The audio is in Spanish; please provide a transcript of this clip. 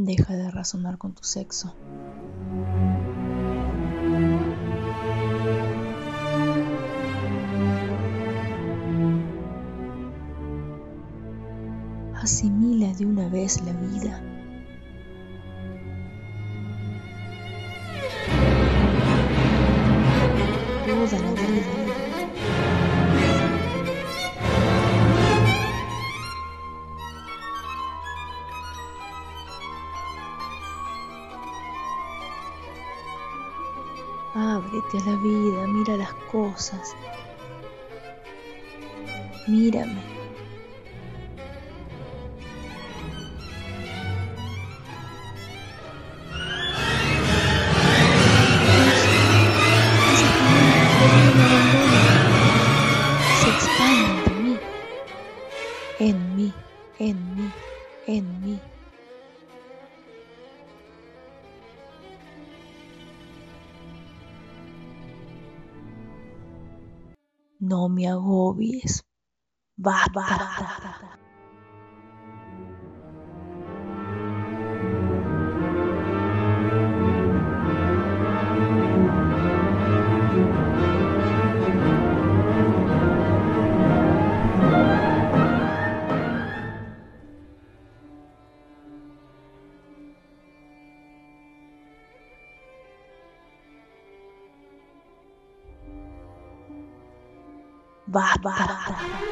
Deja de razonar con tu sexo. Asimila de una vez la vida. Toda la vida. Ábrete a la vida, mira las cosas. Mírame. Se expande de mí, en mí, en mí, en mí. No me agobies. Basta. bah bah, bah.